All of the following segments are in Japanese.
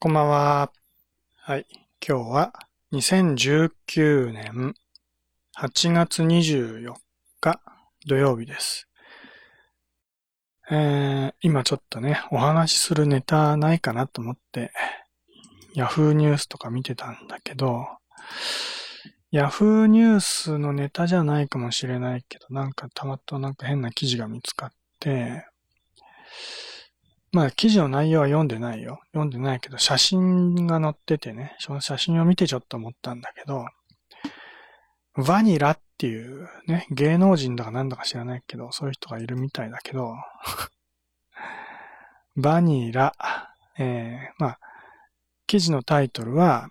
こんばんは。はい。今日は2019年8月24日土曜日です。えー、今ちょっとね、お話しするネタないかなと思って、ヤフーニュースとか見てたんだけど、ヤフーニュースのネタじゃないかもしれないけど、なんかたまたまなんか変な記事が見つかって、まあ記事の内容は読んでないよ。読んでないけど、写真が載っててね、その写真を見てちょっと思ったんだけど、バニラっていうね、芸能人だかなんだか知らないけど、そういう人がいるみたいだけど、バニラ、えー、まあ、記事のタイトルは、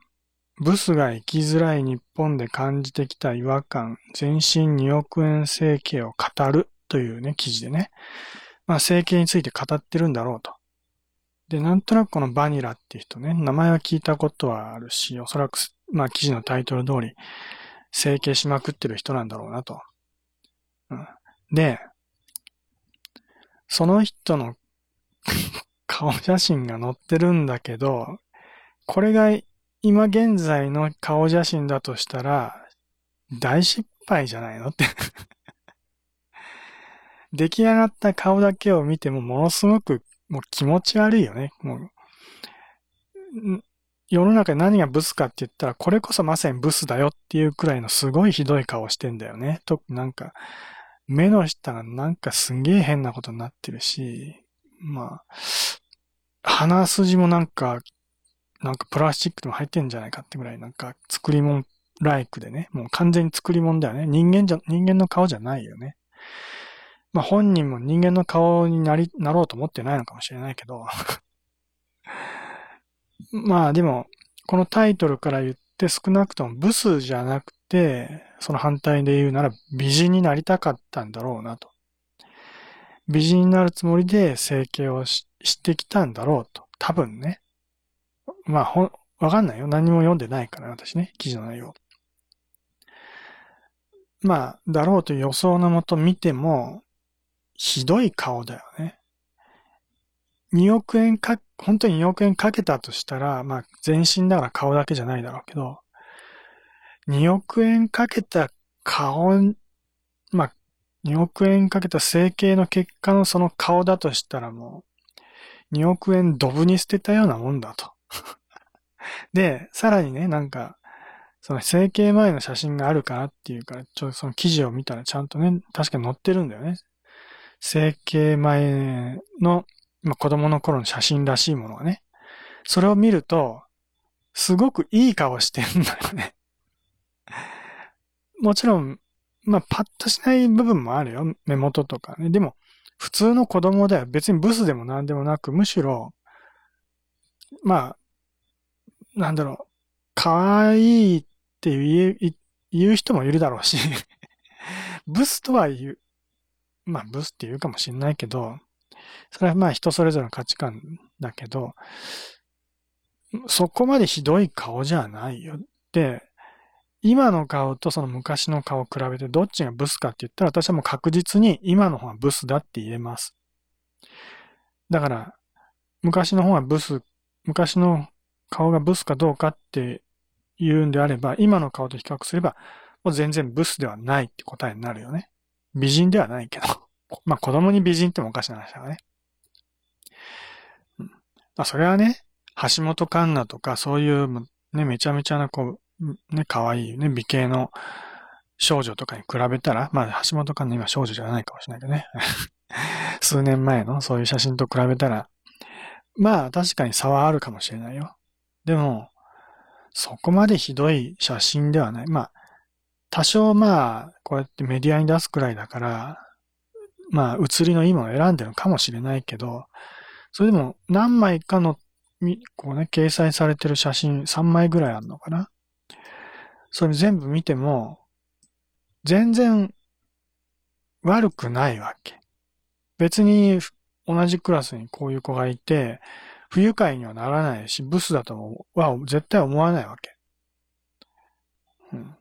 ブスが生きづらい日本で感じてきた違和感、全身2億円整形を語るというね、記事でね、まあ整形について語ってるんだろうと。で、なんとなくこのバニラっていう人ね、名前は聞いたことはあるし、おそらく、まあ記事のタイトル通り、整形しまくってる人なんだろうなと。うん、で、その人の 顔写真が載ってるんだけど、これが今現在の顔写真だとしたら、大失敗じゃないのって出来上がった顔だけを見てもものすごくもう気持ち悪いよね。もう、世の中で何がブスかって言ったら、これこそまさにブスだよっていうくらいのすごいひどい顔してんだよね。と、なんか、目の下がなんかすげえ変なことになってるし、まあ、鼻筋もなんか、なんかプラスチックでも入ってんじゃないかってぐらいなんか作り物ライクでね、もう完全に作り物だよね。人間じゃ、人間の顔じゃないよね。まあ本人も人間の顔になり、なろうと思ってないのかもしれないけど。まあでも、このタイトルから言って少なくともブスじゃなくて、その反対で言うなら美人になりたかったんだろうなと。美人になるつもりで整形をししてきたんだろうと。多分ね。まあほ、わかんないよ。何も読んでないから、私ね。記事の内容。まあ、だろうという予想のもと見ても、ひどい顔だよね。2億円か、本当に2億円かけたとしたら、まあ全身だから顔だけじゃないだろうけど、2億円かけた顔、まあ2億円かけた整形の結果のその顔だとしたらもう、2億円ドブに捨てたようなもんだと。で、さらにね、なんか、その整形前の写真があるかなっていうか、ちょっとその記事を見たらちゃんとね、確かに載ってるんだよね。整形前の、まあ、子供の頃の写真らしいものがね。それを見ると、すごくいい顔してんだよね。もちろん、まあ、パッとしない部分もあるよ。目元とかね。でも、普通の子供だよ。別にブスでも何でもなく、むしろ、まあ、なんだろう、可愛いって言う言う人もいるだろうし、ブスとは言う、まあ、ブスって言うかもしれないけど、それはまあ人それぞれの価値観だけど、そこまでひどい顔じゃないよ。で、今の顔とその昔の顔を比べてどっちがブスかって言ったら私はもう確実に今の方がブスだって言えます。だから、昔の方がブス、昔の顔がブスかどうかって言うんであれば、今の顔と比較すれば、もう全然ブスではないって答えになるよね。美人ではないけど。まあ子供に美人ってもおかしな話だからね。うん、まあそれはね、橋本環奈とかそういうね、めちゃめちゃなこう、ね、可愛いね、美形の少女とかに比べたら、まあ橋本環奈今少女じゃないかもしれないけどね。数年前のそういう写真と比べたら、まあ確かに差はあるかもしれないよ。でも、そこまでひどい写真ではない。まあ、多少まあ、こうやってメディアに出すくらいだから、まあ、写りのいいものを選んでるのかもしれないけど、それでも何枚かの、こうね、掲載されてる写真3枚ぐらいあるのかな。それ全部見ても、全然悪くないわけ。別に同じクラスにこういう子がいて、不愉快にはならないし、ブスだとは絶対思わないわけ。うん、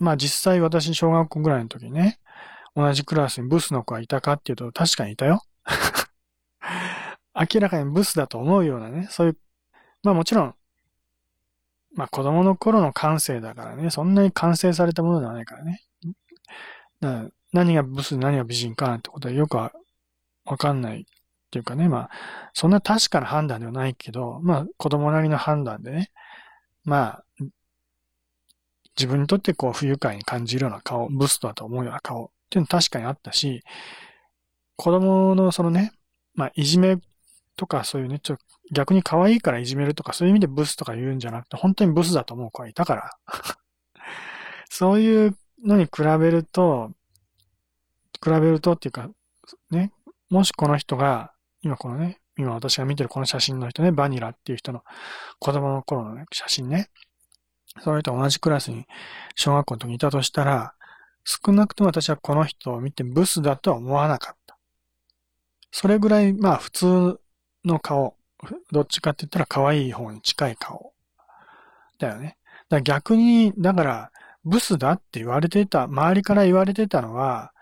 まあ実際私小学校ぐらいの時ね、同じクラスにブスの子がいたかっていうと確かにいたよ。明らかにブスだと思うようなね、そういうまあもちろん、まあ子供の頃の感性だからね、そんなに完成されたものではないからね。だから何がブス何が美人かなんてことはよくわかんないっていうかね、まあ、そんな確かな判断ではないけど、まあ子供なりの判断でね、まあ、自分にとってこう不愉快に感じるような顔、ブストだと思うような顔っていうの確かにあったし、子供のそのね、まあいじめとかそういうね、ちょっと逆に可愛いからいじめるとかそういう意味でブスとか言うんじゃなくて、本当にブスだと思う子がいたから。そういうのに比べると、比べるとっていうか、ね、もしこの人が、今このね、今私が見てるこの写真の人ね、バニラっていう人の子供の頃の、ね、写真ね。それと同じクラスに小学校の時にいたとしたら、少なくとも私はこの人を見てブスだとは思わなかった。それぐらい、まあ普通の顔、どっちかって言ったら可愛い方に近い顔。だよね。だから逆に、だから、ブスだって言われてた、周りから言われてたのは、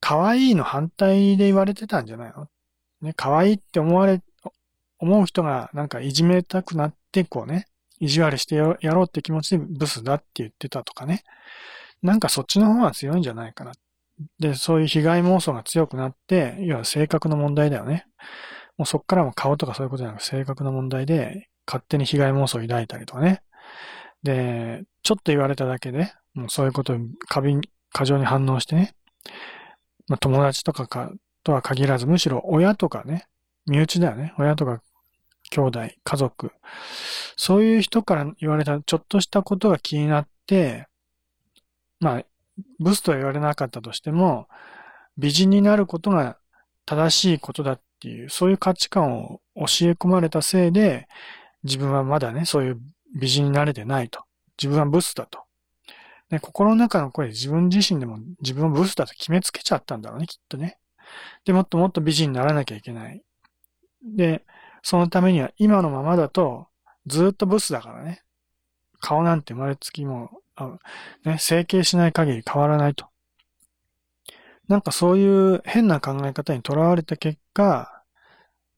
可愛いの反対で言われてたんじゃないの？ね、可愛いって思われ、思う人がなんかいじめたくなって、こうね、意地悪してやろうって気持ちでブスだって言ってたとかね。なんかそっちの方が強いんじゃないかな。で、そういう被害妄想が強くなって、要は性格の問題だよね。もうそっからも顔とかそういうことじゃなく性格の問題で、勝手に被害妄想を抱いたりとかね。で、ちょっと言われただけで、もうそういうことに過敏、過剰に反応してね。まあ、友達とかか、とは限らず、むしろ親とかね、身内だよね。親とか兄弟、家族。そういう人から言われたちょっとしたことが気になって、まあ、ブスとは言われなかったとしても、美人になることが正しいことだっていう、そういう価値観を教え込まれたせいで、自分はまだね、そういう美人になれてないと。自分はブスだと。ね、心の中の声で自分自身でも自分をブスだと決めつけちゃったんだろうね、きっとね。で、もっともっと美人にならなきゃいけない。で、そのためには今のままだとずっとブスだからね。顔なんて生まれつきも、ね、整形しない限り変わらないと。なんかそういう変な考え方にとらわれた結果、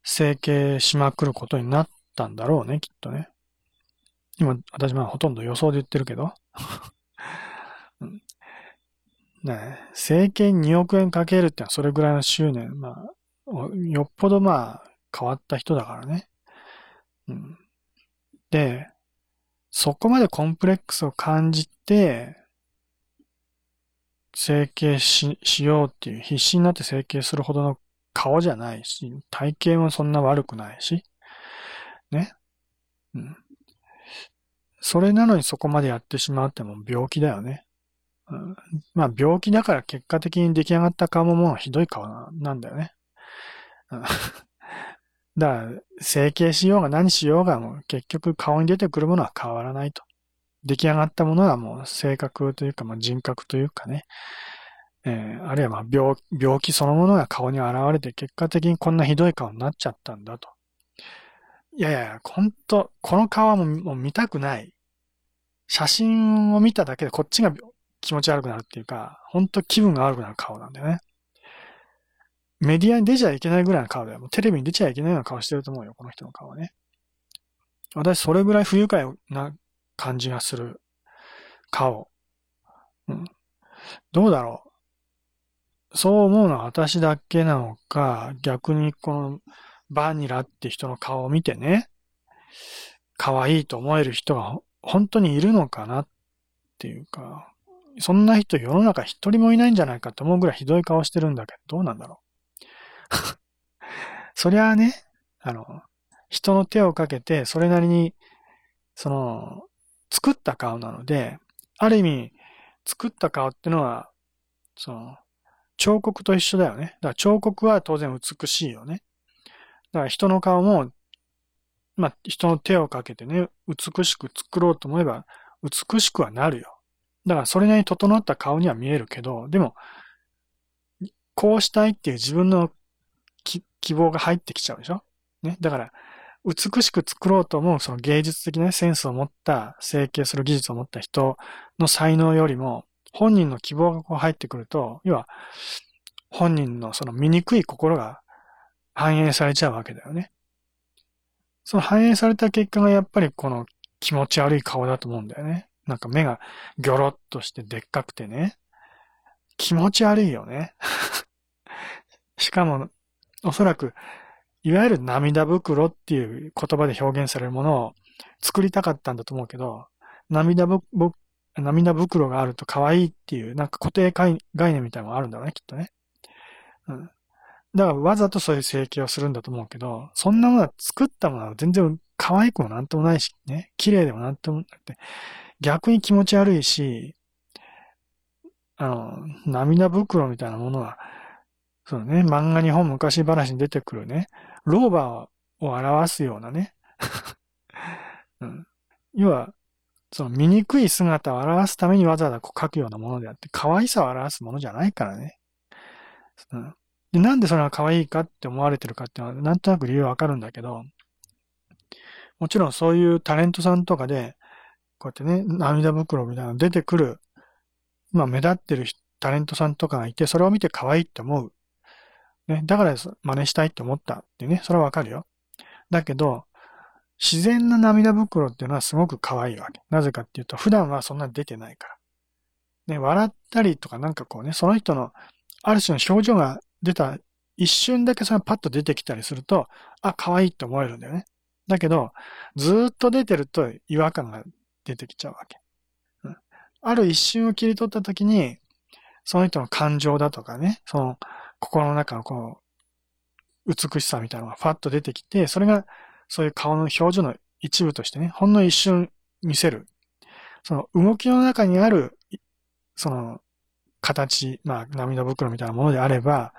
整形しまくることになったんだろうね、きっとね。今、私まあほとんど予想で言ってるけど。ね整形2億円かけるってのはそれぐらいの執念。まあ、よっぽどまあ変わった人だからね。うん。で、そこまでコンプレックスを感じて、整形ししようっていう、必死になって整形するほどの顔じゃないし、体型もそんな悪くないし、ね。うん。それなのにそこまでやってしまうっても病気だよね。うん、まあ病気だから結果的に出来上がった顔ももうひどい顔なんだよね。だから、整形しようが何しようがもう結局顔に出てくるものは変わらないと。出来上がったものはもう性格というか、まあ、人格というかね、えー、あるいはまあ病病気そのものが顔に現れて結果的にこんなひどい顔になっちゃったんだと。いやいや、ほんと、この顔はもうもう見たくない。写真を見ただけでこっちが気持ち悪くなるっていうか、ほんと気分が悪くなる顔なんだよね。メディアに出ちゃいけないぐらいの顔だよ。もうテレビに出ちゃいけないような顔してると思うよ、この人の顔はね。私、それぐらい不愉快な感じがする顔。うん。どうだろう。そう思うのは私だけなのか、逆にこのバニラって人の顔を見てね、可愛いと思える人が本当にいるのかなっていうか、そんな人世の中一人もいないんじゃないかと思うぐらいひどい顔してるんだけど、どうなんだろう。そりゃあね、あの、人の手をかけて、それなりに、その、作った顔なので、ある意味、作った顔ってのは、その、彫刻と一緒だよね。だから彫刻は当然美しいよね。だから人の顔も、まあ、人の手をかけてね、美しく作ろうと思えば、美しくはなるよ。だからそれなりに整った顔には見えるけど、でも、こうしたいっていう自分の希望が入ってきちゃうでしょ？ね？だから、美しく作ろうと思うその芸術的なセンスを持った、整形する技術を持った人の才能よりも、本人の希望がこう入ってくると、要は、本人のその醜い心が反映されちゃうわけだよね。その反映された結果がやっぱりこの気持ち悪い顔だと思うんだよね。なんか目がギョロッとしてでっかくてね。気持ち悪いよね。しかも、おそらく、いわゆる涙袋っていう言葉で表現されるものを作りたかったんだと思うけど、涙ぶ、涙袋があると可愛いっていう、なんか固定概念みたいなのがあるんだろうね、きっとね。うん。だからわざとそういう整形をするんだと思うけど、そんなものは作ったものは全然可愛くもなんともないし、ね、綺麗でもなんともなくて、逆に気持ち悪いし、あの、涙袋みたいなものは、そうね、漫画日本昔話に出てくるね、老婆を表すようなね、うん、要は、その醜い姿を表すためにわざわざこう描くようなものであって、可愛さを表すものじゃないからね。うん、でなんでそれが可愛いかって思われてるかっていうのは、なんとなく理由わかるんだけど、もちろんそういうタレントさんとかで、こうやってね、涙袋みたいなの出てくる、まあ目立ってるタレントさんとかがいて、それを見て可愛いって思う。ね、だから真似したいって思ったってね、それはわかるよ。だけど、自然な涙袋っていうのはすごく可愛いわけ。なぜかっていうと、普段はそんな出てないから。ね、笑ったりとかなんかこうね、その人のある種の表情が出た一瞬だけそれがパッと出てきたりすると、あ、可愛いって思えるんだよね。だけど、ずっと出てると違和感が出てきちゃうわけ。うん、ある一瞬を切り取った時に、その人の感情だとかね、その心の中のこう、美しさみたいなのがファッと出てきて、それがそういう顔の表情の一部としてね、ほんの一瞬見せる。その動きの中にある、その形、まあ涙袋みたいなものであれば、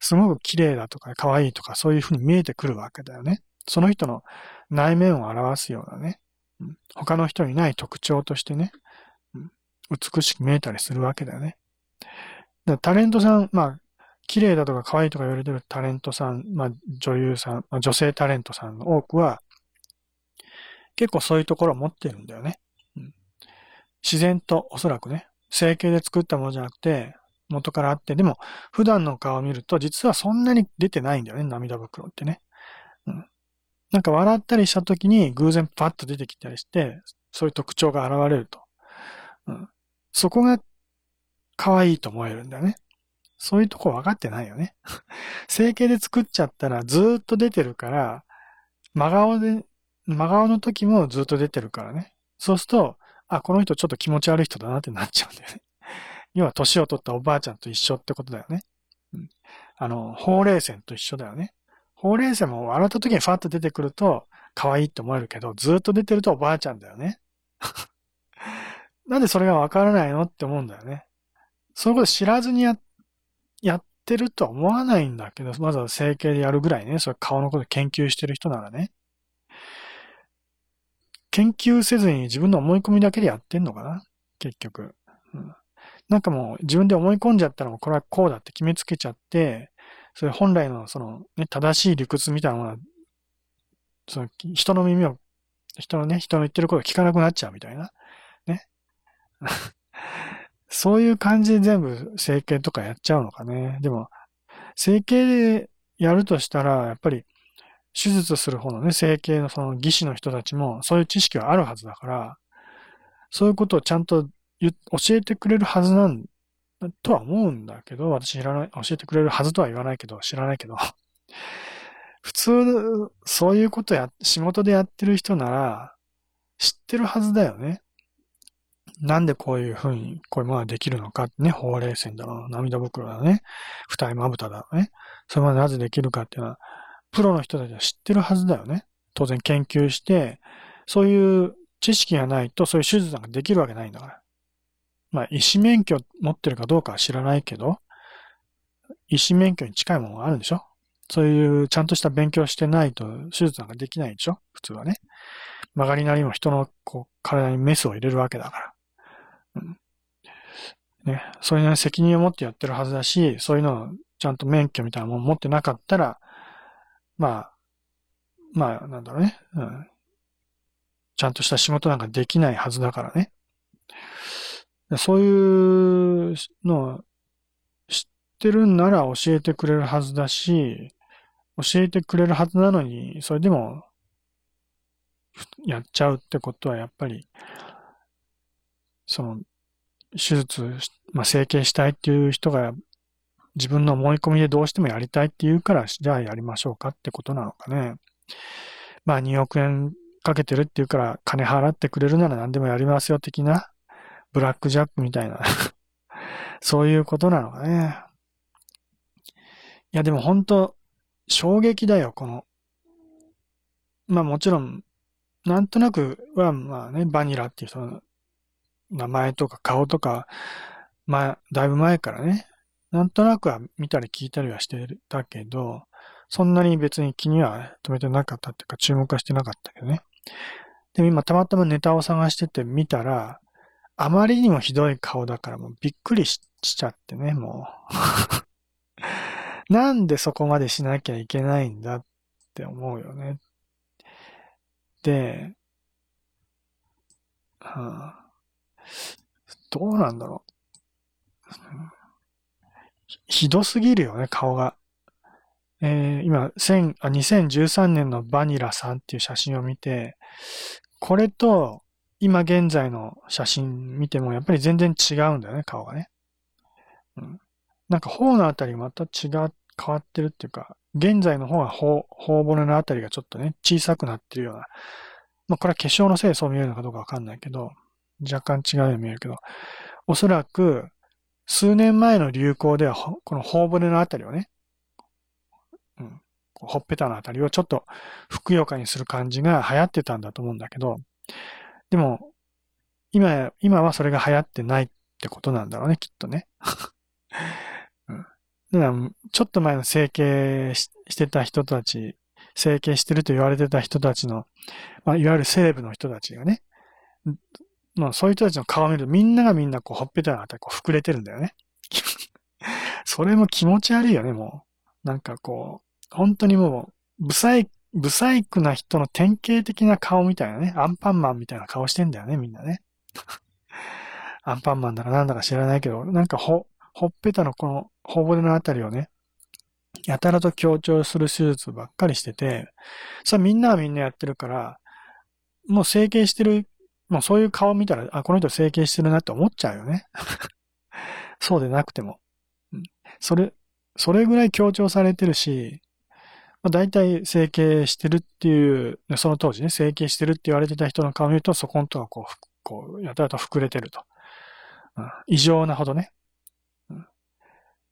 すごく綺麗だとか可愛いとかそういうふうに見えてくるわけだよね。その人の内面を表すようなね、他の人にない特徴としてね、美しく見えたりするわけだよね。タレントさん、まあ、綺麗だとか可愛いとか言われてるタレントさん、まあ、女優さん、まあ、女性タレントさんの多くは、結構そういうところを持ってるんだよね。うん、自然とおそらくね、整形で作ったものじゃなくて、元からあって、でも、普段の顔を見ると、実はそんなに出てないんだよね、涙袋ってね。うん。なんか笑ったりした時に偶然パッと出てきたりして、そういう特徴が現れると。うん。そこが可愛いと思えるんだよね。そういうとこ分かってないよね。整形で作っちゃったらずっと出てるから、真顔で、真顔の時もずっと出てるからね。そうすると、あ、この人ちょっと気持ち悪い人だなってなっちゃうんだよね。要は年を取ったおばあちゃんと一緒ってことだよね。うん、あの、ほうれい線と一緒だよね。ほうれい線も笑った時にファッと出てくると可愛いって思えるけど、ずっと出てるとおばあちゃんだよね。なんでそれがわからないのって思うんだよね。そういうこと知らずにやっ、やってるとは思わないんだけど、まずは整形でやるぐらいね、それ顔のこと研究してる人ならね。研究せずに自分の思い込みだけでやってんのかな結局、うん。なんかもう自分で思い込んじゃったらもうこれはこうだって決めつけちゃって、それ本来のその、ね、正しい理屈みたいなものは、その人の耳を、人のね、人の言ってることを聞かなくなっちゃうみたいな。ね。そういう感じで全部整形とかやっちゃうのかね。でも、整形でやるとしたら、やっぱり手術する方のね、整形のその技師の人たちもそういう知識はあるはずだから、そういうことをちゃんと教えてくれるはずなんとは思うんだけど、私知らない、教えてくれるはずとは言わないけど、知らないけど、普通、そういうことや、仕事でやってる人なら、知ってるはずだよね。なんでこういうふうに、こういうものができるのかね、ほうれい線だろう、涙袋だね、二重まぶただろうね。それまでなぜできるかっていうのは、プロの人たちは知ってるはずだよね。当然研究して、そういう知識がないとそういう手術なんかできるわけないんだから。まあ、医師免許持ってるかどうかは知らないけど、医師免許に近いものがあるでしょそういうちゃんとした勉強してないと手術なんかできないでしょ普通はね。曲がりなりも人のこう体にメスを入れるわけだから。ね。そういう責任を持ってやってるはずだし、そういうのをちゃんと免許みたいなもの持ってなかったら、まあ、まあ、なんだろうね。うん。ちゃんとした仕事なんかできないはずだからね。そういうのを知ってるんなら教えてくれるはずだし、教えてくれるはずなのに、それでもやっちゃうってことはやっぱり、その、手術、まあ、整形したいっていう人が自分の思い込みでどうしてもやりたいって言うから、じゃあやりましょうかってことなのかね。まあ2億円かけてるって言うから金払ってくれるなら何でもやりますよ的な、ブラックジャックみたいな そういうことなのかね。いやでも本当衝撃だよ、この。まあもちろん、なんとなくはまあね、バニラっていう人名前とか顔とか、まあ、だいぶ前からね、なんとなくは見たり聞いたりはしてたけど、そんなに別に気には留めてなかったっていうか注目はしてなかったけどね。でも今たまたまネタを探してて見たら、あまりにもひどい顔だからもうびっくりしちゃってね、もう。なんでそこまでしなきゃいけないんだって思うよね。で、はあ、どうなんだろう。ひどすぎるよね、顔が。えー、今、2013年のバニラさんっていう写真を見て、これと今現在の写真見てもやっぱり全然違うんだよね、顔がね。うん、なんか頬のあたりまた違う、変わってるっていうか、現在の方が頬、頬骨のあたりがちょっとね、小さくなってるような。まあこれは化粧のせいでそう見えるのかどうかわかんないけど、若干違うように見えるけど、おそらく数年前の流行では、この頬骨のあたりをね、うん、ほっぺたのあたりをちょっとふくよかにする感じが流行ってたんだと思うんだけど、でも、今、今はそれが流行ってないってことなんだろうね、きっとね。うん、だからちょっと前の整形してた人たち、整形してると言われてた人たちの、まあ、いわゆるセレブの人たちがね、まあ、そういう人たちの顔を見るとみんながみんなこうほっぺたのあたりこう膨れてるんだよね。それも気持ち悪いよね、もう。なんかこう、本当にもう、ブサイブサイクな人の典型的な顔みたいなね、アンパンマンみたいな顔してんだよね、みんなね。アンパンマンだかなんだか知らないけど、なんかほ、ほっぺたのこの、頬骨のあたりをね、やたらと強調する手術ばっかりしてて、それみんなはみんなやってるから、もう整形してる、もうそういう顔見たら、あ、この人整形してるなって思っちゃうよね。そうでなくても。それ、それぐらい強調されてるし、まあ、大体整形してるっていう、その当時ね、整形してるって言われてた人の顔見ると、そこんとはこう、こう、やたらと膨れてると。うん、異常なほどね。うん、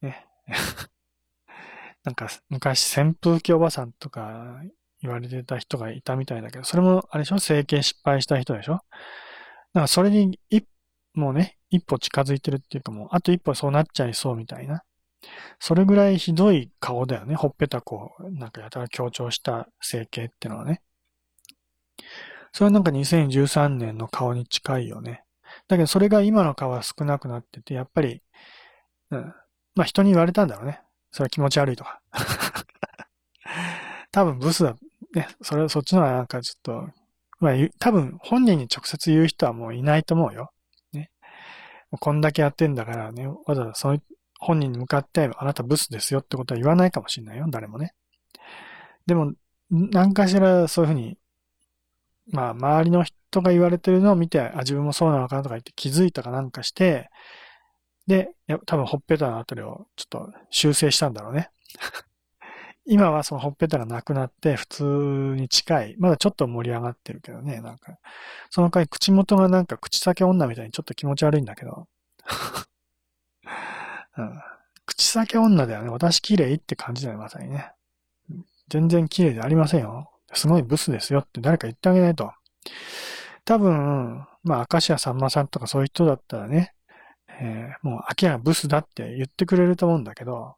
ね。なんか、昔、扇風機おばさんとか言われてた人がいたみたいだけど、それも、あれでしょ？整形失敗した人でしょ？だからそれに、一、もうね、一歩近づいてるっていうかもう、あと一歩そうなっちゃいそうみたいな。それぐらいひどい顔だよね。ほっぺたこう、なんかやたら強調した整形ってのはね。それはなんか2013年の顔に近いよね。だけどそれが今の顔は少なくなってて、やっぱり、うん。まあ人に言われたんだろうね。それは気持ち悪いとか。多分ブスだ。ね。それ、そっちのはなんかちょっと、まあ多分本人に直接言う人はもういないと思うよ。ね。こんだけやってんだからね、わざわざそう本人に向かって、あなたブスですよってことは言わないかもしれないよ、誰もね。でも、何かしらそういうふうに、まあ、周りの人が言われてるのを見て、あ、自分もそうなのかなとか言って気づいたかなんかして、で、多分ほっぺたのあたりをちょっと修正したんだろうね。今はそのほっぺたがなくなって普通に近い。まだちょっと盛り上がってるけどね、なんか。その回口元がなんか口先女みたいにちょっと気持ち悪いんだけど。うん。口先女だよね。私綺麗って感じだよ、まさにね。全然綺麗でありませんよ。すごいブスですよって誰か言ってあげないと。多分、まあ、明石家さんまさんとかそういう人だったらね、えー、もう明らかブスだって言ってくれると思うんだけど、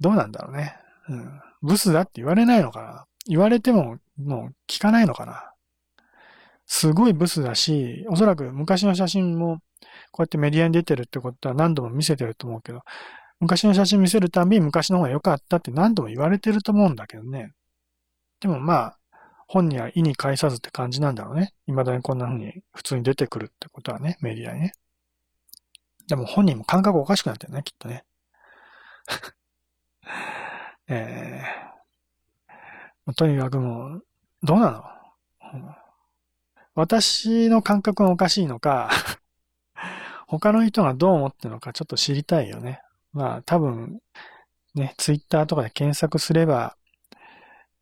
どうなんだろうね、うん。ブスだって言われないのかな言われても、もう聞かないのかなすごいブスだし、おそらく昔の写真もこうやってメディアに出てるってことは何度も見せてると思うけど、昔の写真見せるたび昔の方が良かったって何度も言われてると思うんだけどね。でもまあ、本人は意に介さずって感じなんだろうね。未だにこんな風に普通に出てくるってことはね、メディアにね。でも本人も感覚おかしくなってるね、きっとね。えー、とにかくもう、どうなの、私の感覚がおかしいのか 他の人がどう思ってるのかちょっと知りたいよね。まあ多分、ね、ツイッターとかで検索すれば、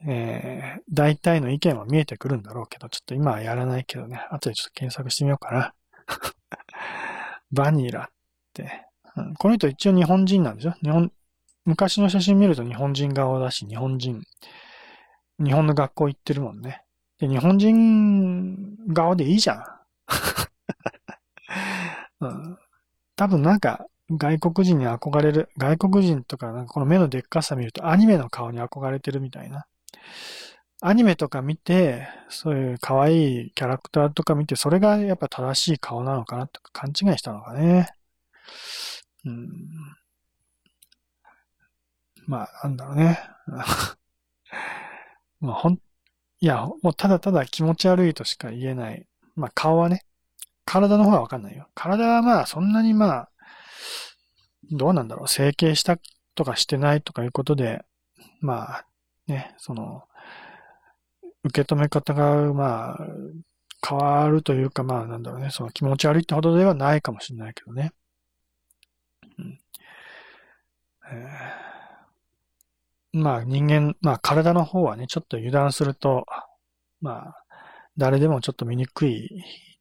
えー、大体の意見は見えてくるんだろうけど、ちょっと今はやらないけどね、後でちょっと検索してみようかな。バニラって、うん。この人一応日本人なんですよ。日本、昔の写真見ると日本人顔だし、日本人、日本の学校行ってるもんね。で、日本人顔でいいじゃん。うん、多分なんか、外国人に憧れる、外国人とか、なんかこの目のでっかさ見るとアニメの顔に憧れてるみたいな。アニメとか見て、そういう可愛いキャラクターとか見て、それがやっぱ正しい顔なのかなとか勘違いしたのかね。うん。まあ、なんだろうね。まあ、ほん、いや、もうただただ気持ち悪いとしか言えない。まあ、顔はね。体の方はわかんないよ。体はまあ、そんなにまあ、どうなんだろう。整形したとかしてないとかいうことで、まあ、ね、その、受け止め方が、まあ、変わるというか、まあ、なんだろうね、その気持ち悪いってほどではないかもしれないけどね。うんえー、まあ、人間、まあ、体の方はね、ちょっと油断すると、まあ、誰でもちょっと見い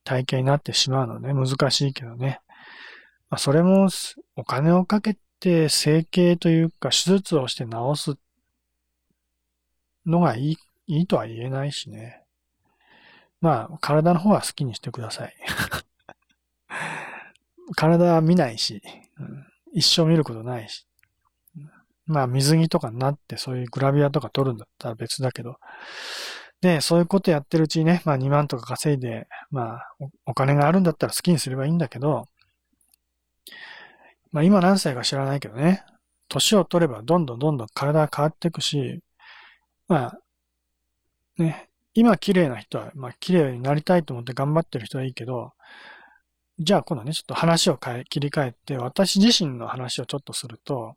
体型になってしまうの、ね、難しいけどね。まあ、それも、お金をかけて整形というか、手術をして治すのがいい、いいとは言えないしね。まあ、体の方は好きにしてください。体は見ないし、うん、一生見ることないし。まあ、水着とかになってそういうグラビアとか撮るんだったら別だけど。で、そういうことやってるうちにね、まあ2万とか稼いで、まあお金があるんだったら好きにすればいいんだけど、まあ今何歳か知らないけどね、年を取ればどんどんどんどん体が変わっていくし、まあ、ね、今綺麗な人は、まあ綺麗になりたいと思って頑張ってる人はいいけど、じゃあ今度ね、ちょっと話を変え、切り替えて、私自身の話をちょっとすると、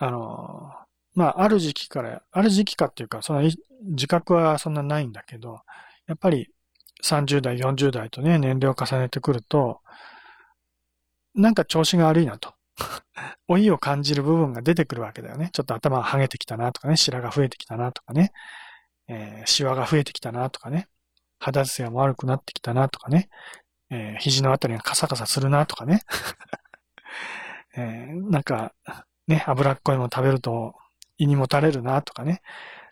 あの、まあ、ある時期から、ある時期かっていうか、その自覚はそんなないんだけど、やっぱり30代、40代とね、年齢を重ねてくると、なんか調子が悪いなと。老いを感じる部分が出てくるわけだよね。ちょっと頭が剥げてきたなとかね、白が増えてきたなとかね、えー、シワが増えてきたなとかね、肌つやも悪くなってきたなとかね、えー、肘のあたりがカサカサするなとかね、えー、なんか、ね、脂っこいもの食べると胃にもたれるなとかね、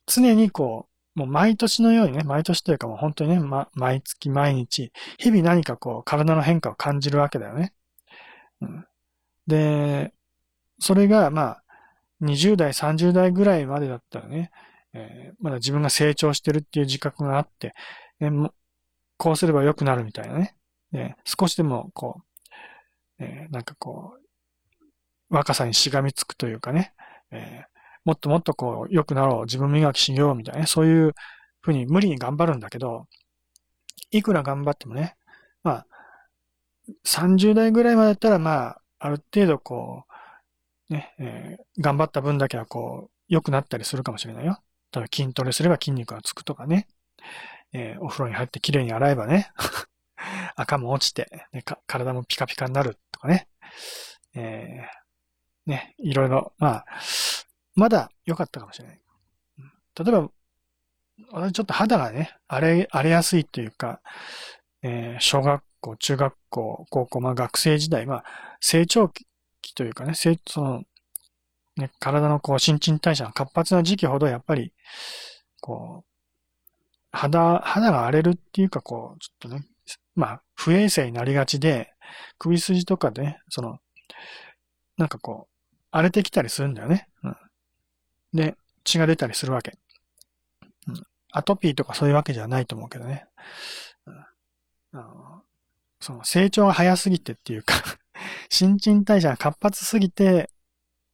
常にこう、もう毎年のようにね、毎年というかもう本当にね、ま、毎月毎日、日々何かこう体の変化を感じるわけだよね。うん、で、それがまあ、20代、30代ぐらいまでだったらね、えー、まだ自分が成長してるっていう自覚があって、ね、こうすれば良くなるみたいなね。ね少しでもこう、えー、なんかこう、若さにしがみつくというかね、えー、もっともっとこう、良くなろう、自分磨きしようみたいなね、そういうふうに無理に頑張るんだけど、いくら頑張ってもね、まあ、30代ぐらいまでだったら、まあ、ある程度こう、ね、えー、頑張った分だけはこう、良くなったりするかもしれないよ。ただ筋トレすれば筋肉がつくとかね、えー、お風呂に入って綺麗に洗えばね、赤も落ちて、ね、体もピカピカになるとかね、えー、ね、いろいろ、まあ、まだ良かったかもしれない。例えば、私ちょっと肌がね、荒れ、荒れやすいというか、えー、小学校、中学校、高校、まあ学生時代、まあ成長期というかね、成その、ね、体のこう新陳代謝が活発な時期ほどやっぱり、こう、肌、肌が荒れるっていうかこう、ちょっとね、まあ不衛生になりがちで、首筋とかで、ね、その、なんかこう、荒れてきたりするんだよね。うん。で、血が出たりするわけ。うん、アトピーとかそういうわけじゃないと思うけどね。うん、あのその成長が早すぎてっていうか 新陳代謝が活発すぎて、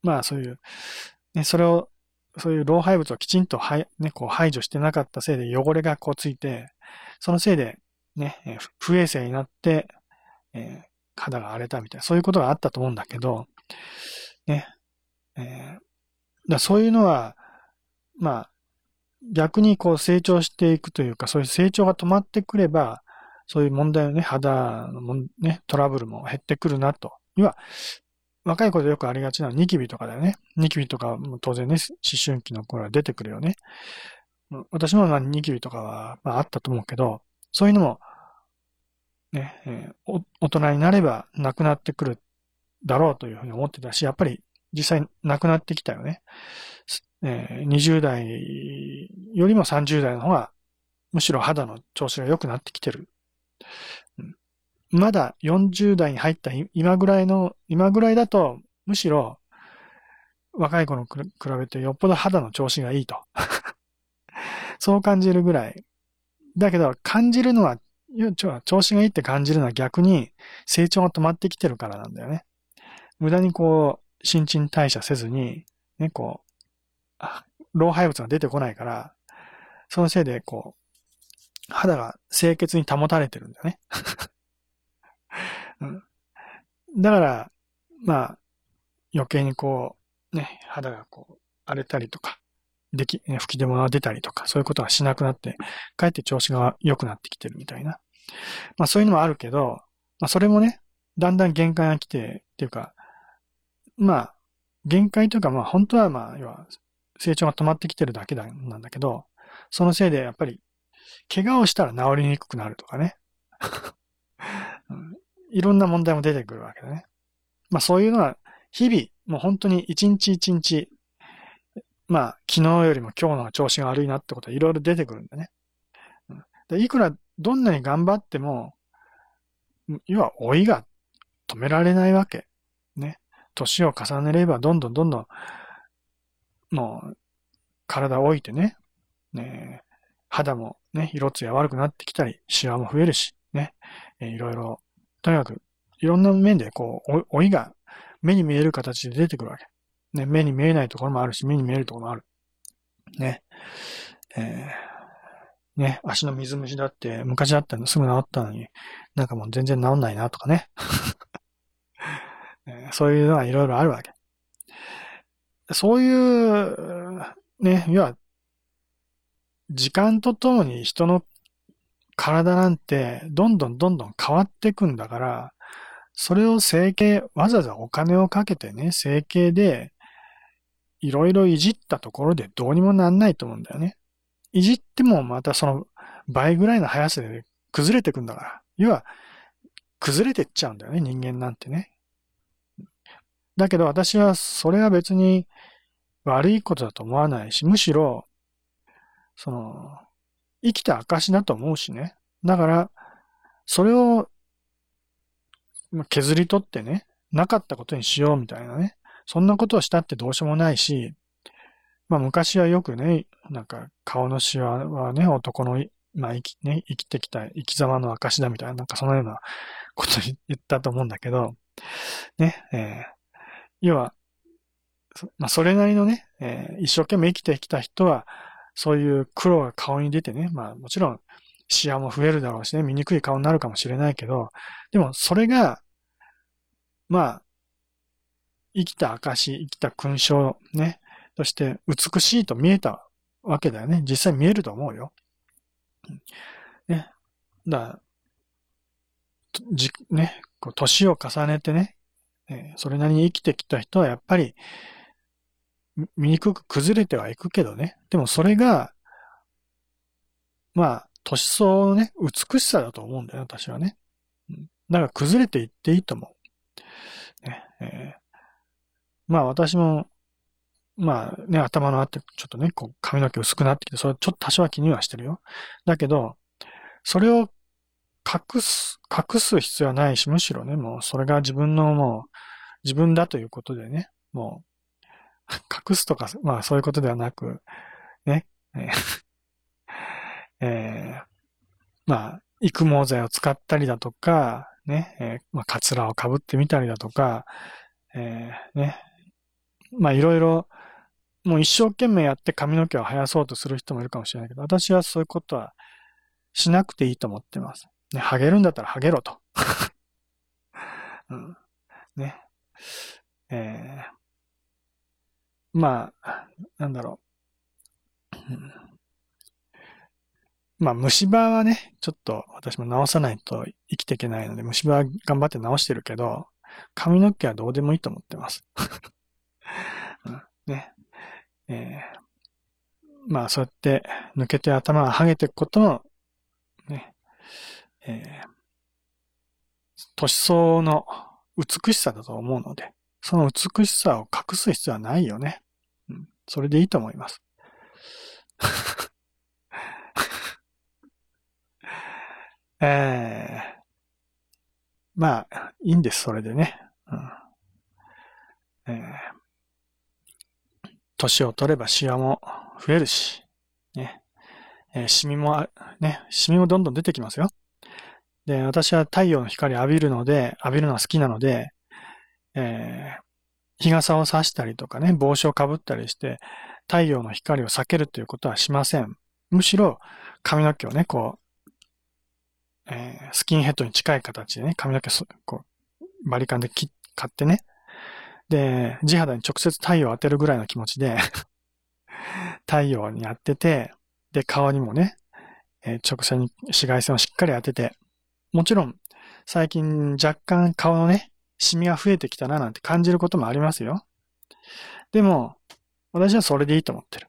まあそういう、ね、それを、そういう老廃物をきちんとは、ね、こう排除してなかったせいで汚れがこうついて、そのせいで、ね、不衛生になって、えー、肌が荒れたみたいな、そういうことがあったと思うんだけど、ね、えー、だそういうのは、まあ、逆にこう成長していくというか、そういう成長が止まってくれば、そういう問題のね、肌のね、トラブルも減ってくるなと。要は、若い子でよくありがちなニキビとかだよね。ニキビとかも当然ね、思春期の頃は出てくるよね。私もまあニキビとかは、まあ、あったと思うけど、そういうのも、ね、えー、大人になればなくなってくるだろうというふうに思ってたし、やっぱり実際なくなってきたよね。えー、20代よりも30代の方が、むしろ肌の調子が良くなってきてる。まだ40代に入った今ぐらいの、今ぐらいだと、むしろ若い子の比べてよっぽど肌の調子がいいと。そう感じるぐらい。だけど、感じるのは、調子がいいって感じるのは逆に成長が止まってきてるからなんだよね。無駄にこう、新陳代謝せずに、ね、こう、老廃物が出てこないから、そのせいで、こう、肌が清潔に保たれてるんだよね。うん、だから、まあ、余計にこう、ね、肌がこう、荒れたりとか、でき、吹き出物が出たりとか、そういうことはしなくなって、かえって調子が良くなってきてるみたいな。まあそういうのもあるけど、まあそれもね、だんだん限界が来て、っていうか、まあ、限界というかまあ本当はまあ、要は、成長が止まってきてるだけなんだけど、そのせいでやっぱり、怪我をしたら治りにくくなるとかね。いろんな問題も出てくるわけだね。まあそういうのは、日々、もう本当に一日一日、まあ、昨日よりも今日の調子が悪いなってことはいろいろ出てくるんだね。でいくらどんなに頑張っても、要は老いが止められないわけ。年を重ねればどんどんどんどん、もう、体を置いてね、ね、肌もね、色艶悪くなってきたり、シワも増えるし、ね、えいろいろ、とにかく、いろんな面でこう、老いが目に見える形で出てくるわけ。ね、目に見えないところもあるし、目に見えるところもある。ね。えー、ね、足の水虫だって昔あったのすぐ治ったのに、なんかもう全然治んないなとかね。そういうのがいろいろあるわけ。そういう、ね、要は、時間とともに人の体なんてどんどんどんどん変わっていくんだから、それを整形、わざわざお金をかけてね、整形でいろいろいじったところでどうにもなんないと思うんだよね。いじってもまたその倍ぐらいの速さで崩れてくんだから。要は、崩れてっちゃうんだよね、人間なんてね。だけど私はそれは別に悪いことだと思わないし、むしろ、その、生きた証だと思うしね。だから、それを削り取ってね、なかったことにしようみたいなね。そんなことをしたってどうしようもないし、まあ昔はよくね、なんか顔のシワはね、男の、まあ生き、ね、生きてきた生き様の証だみたいな、なんかそのようなこと言ったと思うんだけど、ね、えー、要は、まあそれなりのね、えー、一生懸命生きてきた人は、そういう黒が顔に出てね、まあもちろん、シワも増えるだろうしね、醜い顔になるかもしれないけど、でもそれが、まあ、生きた証、生きた勲章、ね。そして美しいと見えたわけだよね。実際見えると思うよ。ね。だじ、ね、こう、年を重ねてね、え、それなりに生きてきた人はやっぱり、醜く崩れてはいくけどね。でもそれが、まあ、年相のね、美しさだと思うんだよ、私はね。だから崩れていっていいと思う。ねえーまあ私も、まあね、頭のあって、ちょっとね、こう髪の毛薄くなってきて、それちょっと多少は気にはしてるよ。だけど、それを隠す、隠す必要はないし、むしろね、もうそれが自分のもう、自分だということでね、もう、隠すとか、まあそういうことではなく、ね、えーえー、まあ、育毛剤を使ったりだとか、ね、えー、まあ、カツラを被ってみたりだとか、えー、ね、まあいろいろ、もう一生懸命やって髪の毛を生やそうとする人もいるかもしれないけど、私はそういうことはしなくていいと思ってます。ね、ハゲるんだったらハゲろと。うん、ね。えー、まあ、なんだろう。うん、まあ虫歯はね、ちょっと私も直さないと生きていけないので、虫歯は頑張って直してるけど、髪の毛はどうでもいいと思ってます。うん、ね。えー、まあそうやって抜けて頭が剥げていくことも、ね、えー、年相の美しさだと思うので、その美しさを隠す必要はないよね。うん、それでいいと思います。えー、まあ、いいんです、それでね。うんえー、年を取ればシワも増えるし、ね。えー、シミも、ね、シミもどんどん出てきますよ。で、私は太陽の光浴びるので、浴びるのが好きなので、えー、日傘を差したりとかね、帽子をかぶったりして、太陽の光を避けるということはしません。むしろ、髪の毛をね、こう、えー、スキンヘッドに近い形でね、髪の毛こう、バリカンで切買ってね。で、地肌に直接太陽を当てるぐらいの気持ちで 太陽に当てて、で、顔にもね、えー、直射に紫外線をしっかり当てて、もちろん、最近若干顔のね、シミが増えてきたななんて感じることもありますよ。でも、私はそれでいいと思ってる。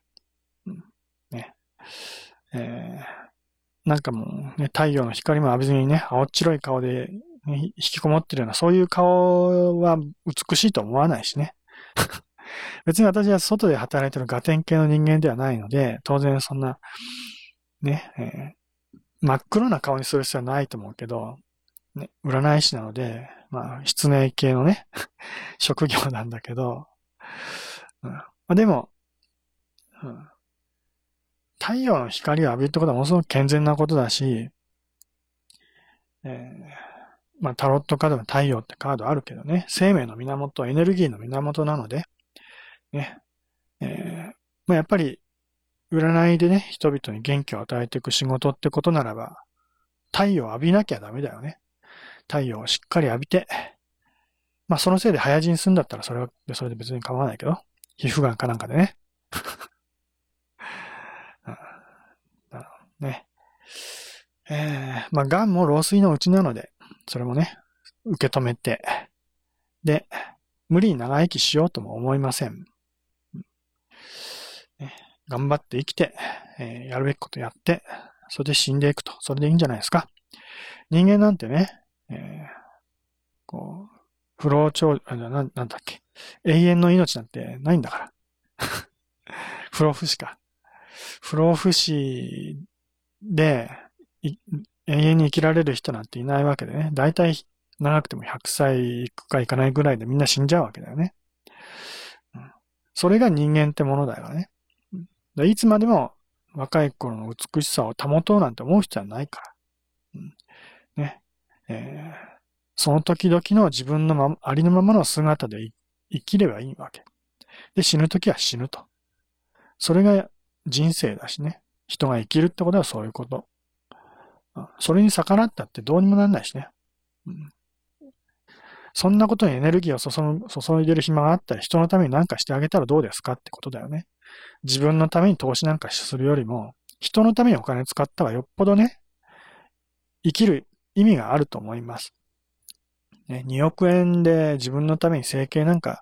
うん、ね。えー、なんかもうね、太陽の光も浴びずにね、青っ白い顔で、ね、引きこもってるような、そういう顔は美しいと思わないしね。別に私は外で働いてるガテン系の人間ではないので、当然そんな、ね、えー、真っ黒な顔にする必要はないと思うけど、ね、占い師なので、まあ、失明系のね、職業なんだけど、うん。まあ、でも、うん、太陽の光を浴びるってことはものすごく健全なことだし、えー、まあ、タロットカードの太陽ってカードあるけどね、生命の源、エネルギーの源なので、ね、えー、まあ、やっぱり、占いでね、人々に元気を与えていく仕事ってことならば、太陽を浴びなきゃダメだよね。太陽をしっかり浴びて、まあそのせいで早死にするんだったらそれは、それで別に構わないけど、皮膚がんかなんかでね。ね。えー、まあ、癌も老衰のうちなので、それもね、受け止めて、で、無理に長生きしようとも思いません。頑張って生きて、えー、やるべきことやって、それで死んでいくと。それでいいんじゃないですか。人間なんてね、えー、こう、不老長、あな、なんだっけ。永遠の命なんてないんだから。不老不死か。不老不死で、永遠に生きられる人なんていないわけでね。だいたい長くても100歳いくかいかないぐらいでみんな死んじゃうわけだよね。うん、それが人間ってものだよね。いつまでも若い頃の美しさを保とうなんて思う必要はないから。うん、ね。えー、その時々の自分の、ま、ありのままの姿で生きればいいわけ。で、死ぬ時は死ぬと。それが人生だしね。人が生きるってことはそういうこと。それに逆らったってどうにもなんないしね。うん、そんなことにエネルギーを注いでる暇があったら人のために何かしてあげたらどうですかってことだよね。自分のために投資なんかするよりも、人のためにお金使ったらよっぽどね、生きる意味があると思います。ね、2億円で自分のために整形なんか、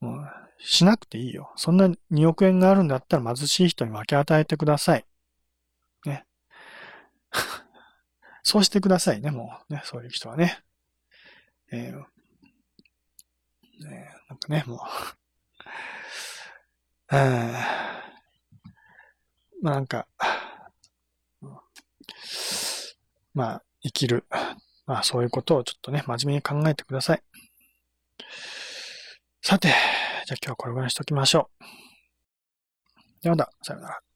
もうしなくていいよ。そんな2億円があるんだったら貧しい人に分け与えてください。ね。そうしてくださいね、もう。ね、そういう人はね。えー、ねなんかね、もう。まあなんか、まあ、生きる。まあそういうことをちょっとね、真面目に考えてください。さて、じゃあ今日はこれぐらいにしときましょう。ではまた、さよなら。